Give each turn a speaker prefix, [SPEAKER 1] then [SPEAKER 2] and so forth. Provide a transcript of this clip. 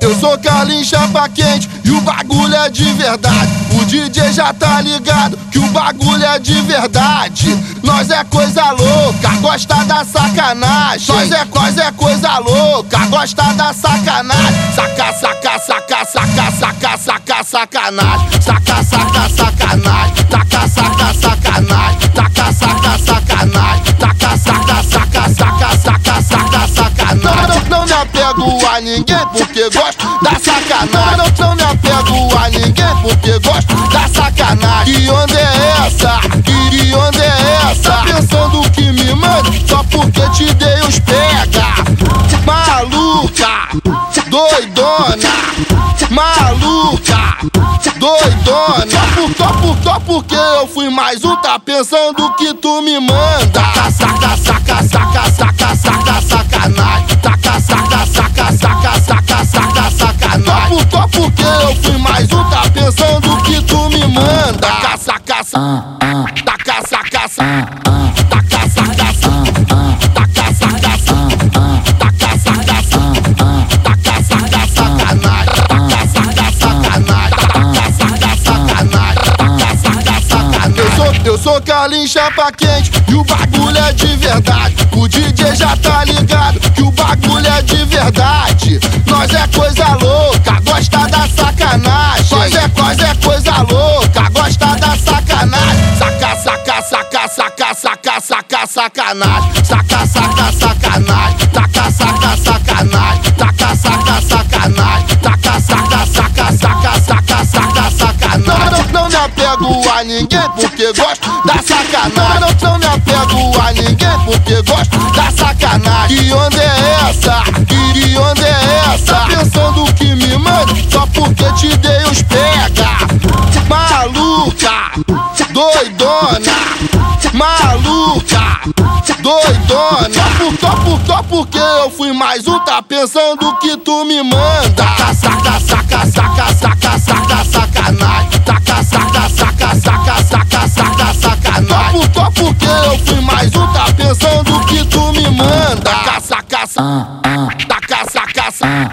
[SPEAKER 1] eu sou Carlinhos Chapa Quente e o bagulho é de verdade. O DJ já tá ligado que o bagulho é de verdade. Nós é coisa louca, gosta da sacanagem. Nós é, nós é coisa louca, gosta da sacanagem. Saca, saca, saca, saca, saca, saca, sacanagem. Saca, saca, sacanagem. Taca, saca, sacanagem. Saca, apego a ninguém porque gosto da sacanagem. Não, não me apego a ninguém porque gosto da sacanagem. Que onda é essa? Que, onda é essa? Tá pensando que me manda só porque te dei os pega? Maluca, doidona, maluca, doidona. Só, por, só porque eu fui mais um, tá pensando que tu me manda. Saca, saca, saca, saca, saca, Porque eu fui mais um, tá pensando que tu me manda. Saca, saca, saca, saca, saca, saca. Taca, saca, saca, taca, saca, saca. Taca, saca, saca, taca, saca, sacanagem. Taca, saca, sacanagem. Taca, saca, sacanagem. Taca, saca, sacanagem. Eu sou, eu sou Carlinhos Chapa Quente e o bagulho é de verdade. O DJ já tá ligado que o bagulho é de verdade. Nós é coisa louca, sacanagem. Saca, saca, sacanagem. Taca, saca, sacanagem. Taca, saca, sacanagem. Taca, saca, saca, saca, saca, saca, sacanagem. Não, não me apego a ninguém porque gosto da sacanagem. Não, não me apego a ninguém porque gosto da sacanagem. Que onda é essa? Que, que onda é essa? Tá pensando que me manda só porque te dei os pega? doidona, maluca, doidona. Só por, só porque eu fui mais um, tá pensando que tu me manda. Saca, saca, saca, saca, saca, saca, sacanagem. Saca, saca, saca, saca, saca, saca, sacanagem. Só por, porque eu fui mais um, tá pensando que tu me manda. Saca, saca, saca, saca, saca.